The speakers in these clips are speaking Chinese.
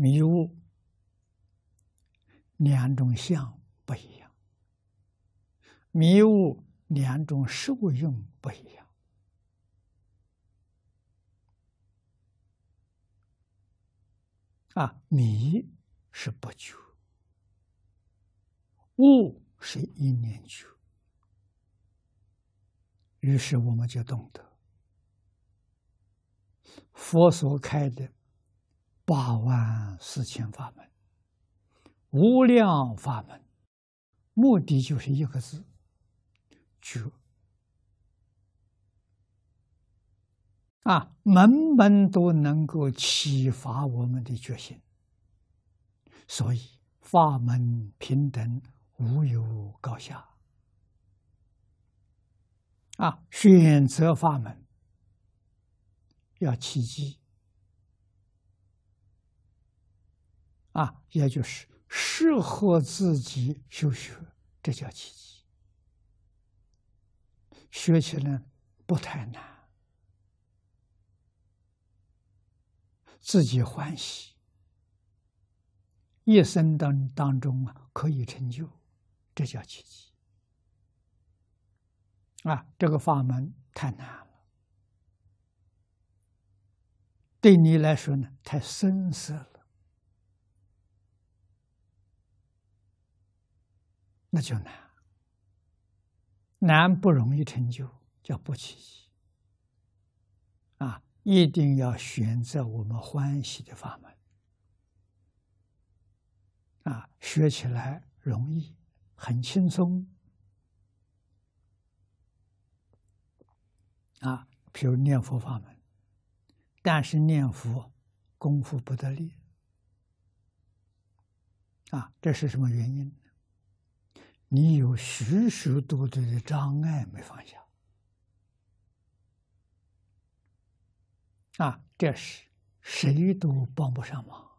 迷雾两种相不一样，迷雾两种受用不一样。啊，迷是不久，悟是一念久。于是我们就懂得，佛所开的八万四千法门、无量法门，目的就是一个字：觉。啊，门门都能够启发我们的决心，所以法门平等，无有高下。啊，选择法门要契机，啊，也就是适合自己修学，这叫奇迹。学起来不太难。自己欢喜，一生当当中啊，可以成就，这叫奇迹。啊，这个法门太难了，对你来说呢，太深涩了，那就难，难不容易成就，叫不奇迹。啊。一定要选择我们欢喜的法门，啊，学起来容易，很轻松，啊，比如念佛法门，但是念佛功夫不得力，啊，这是什么原因？你有许许多多的障碍没放下。啊，这是谁都帮不上忙，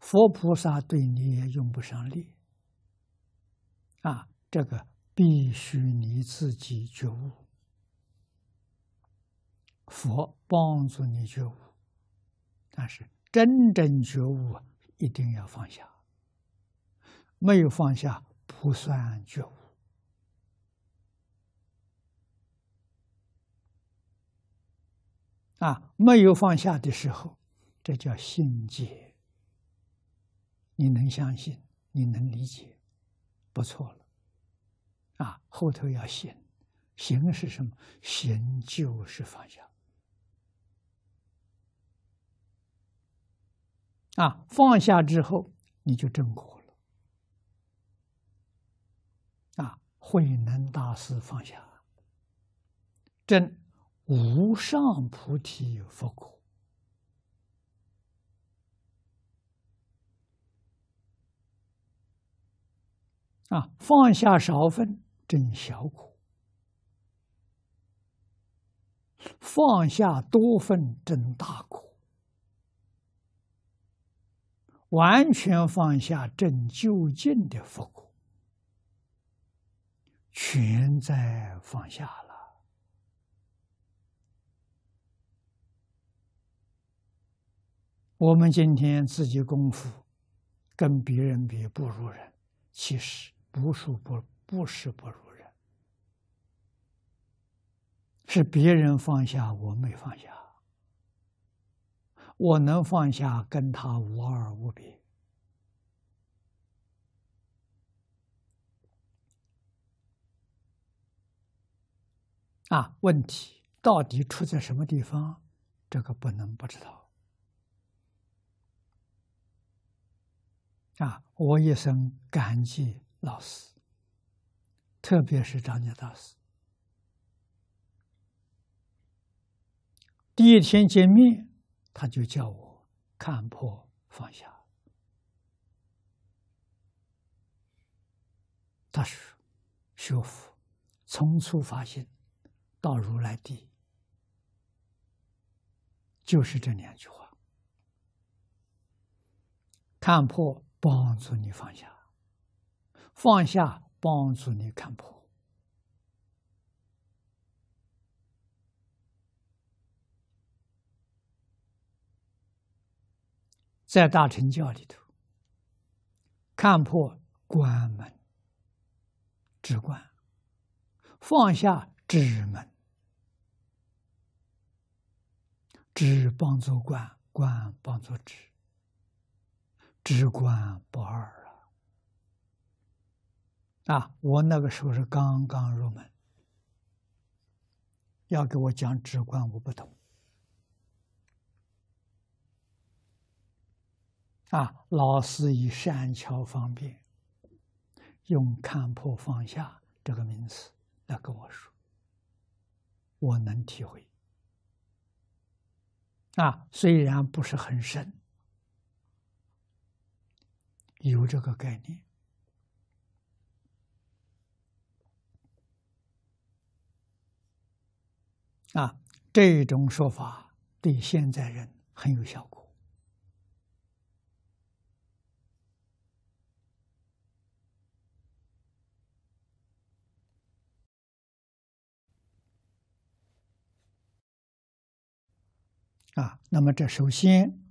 佛菩萨对你也用不上力。啊，这个必须你自己觉悟，佛帮助你觉悟，但是真正觉悟一定要放下，没有放下不算觉悟。啊，没有放下的时候，这叫心结。你能相信，你能理解，不错了。啊，后头要行，行是什么？行就是放下。啊，放下之后，你就正果了。啊，慧能大师放下，真。无上菩提佛果。啊，放下少分真小苦，放下多分真大苦，完全放下真究竟的佛果，全在放下了。我们今天自己功夫跟别人比不如人，其实不是不不是不如人，是别人放下我没放下，我能放下跟他无二无别。啊，问题到底出在什么地方？这个不能不知道。啊，我一生感激老师，特别是张家大师。第一天见面，他就叫我看破放下。他说：“学佛从初发心到如来地，就是这两句话，看破。”帮助你放下，放下帮助你看破。在大乘教里头，看破关门，止观，放下止门，止帮助观，观帮助止，止观不二啊！啊，我那个时候是刚刚入门，要给我讲止观，我不懂。啊，老师以善巧方便，用看破放下这个名词来跟我说，我能体会。啊，虽然不是很深，有这个概念。啊，这种说法对现在人很有效果。啊，那么这首先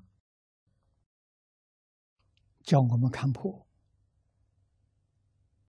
叫我们看破，